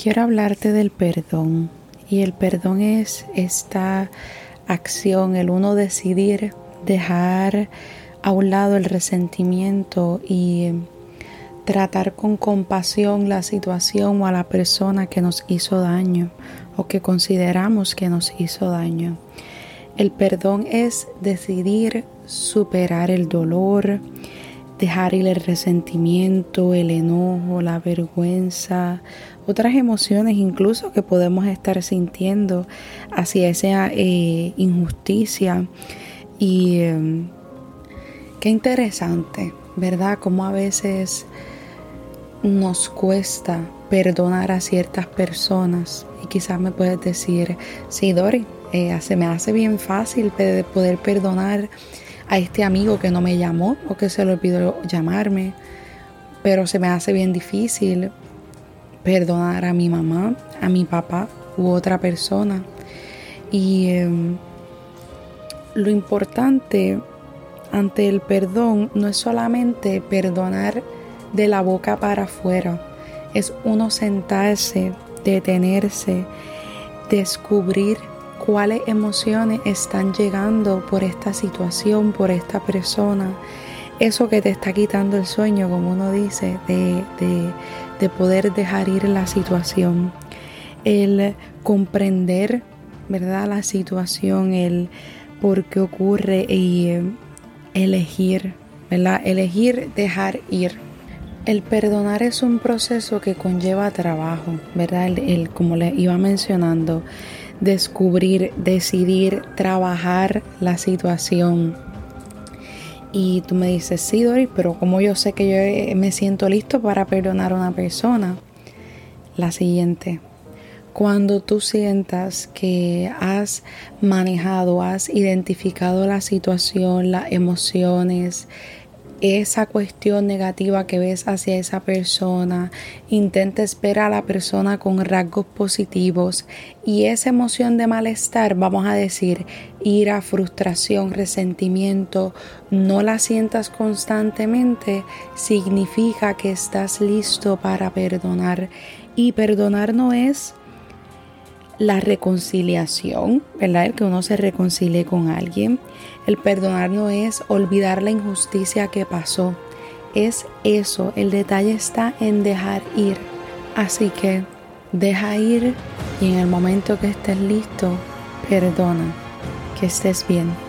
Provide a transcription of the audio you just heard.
Quiero hablarte del perdón y el perdón es esta acción, el uno decidir dejar a un lado el resentimiento y tratar con compasión la situación o a la persona que nos hizo daño o que consideramos que nos hizo daño. El perdón es decidir superar el dolor, dejar ir el resentimiento, el enojo, la vergüenza, otras emociones incluso que podemos estar sintiendo hacia esa eh, injusticia. Y em, qué interesante, ¿verdad? Como a veces nos cuesta perdonar a ciertas personas. Y quizás me puedes decir, sí, Dori, eh, se me hace bien fácil poder perdonar a este amigo que no me llamó o que se le olvidó llamarme, pero se me hace bien difícil perdonar a mi mamá, a mi papá u otra persona. Y em, lo importante ante el perdón no es solamente perdonar de la boca para afuera, es uno sentarse, detenerse, descubrir cuáles emociones están llegando por esta situación, por esta persona. Eso que te está quitando el sueño, como uno dice, de, de, poder dejar ir la situación. El comprender, ¿verdad? La situación, el por qué ocurre y eh, elegir, ¿verdad? Elegir dejar ir. El perdonar es un proceso que conlleva trabajo, ¿verdad? el, como le iba mencionando, descubrir, decidir, trabajar la situación. Y tú me dices, sí, Doris, pero como yo sé que yo me siento listo para perdonar a una persona? La siguiente, cuando tú sientas que has manejado, has identificado la situación, las emociones, esa cuestión negativa que ves hacia esa persona, intenta esperar a la persona con rasgos positivos y esa emoción de malestar, vamos a decir, ira, frustración, resentimiento, no la sientas constantemente, significa que estás listo para perdonar. Y perdonar no es la reconciliación, ¿verdad? El que uno se reconcilie con alguien. El perdonar no es olvidar la injusticia que pasó. Es eso, el detalle está en dejar ir. Así que deja ir y en el momento que estés listo, perdona. Que estés bien.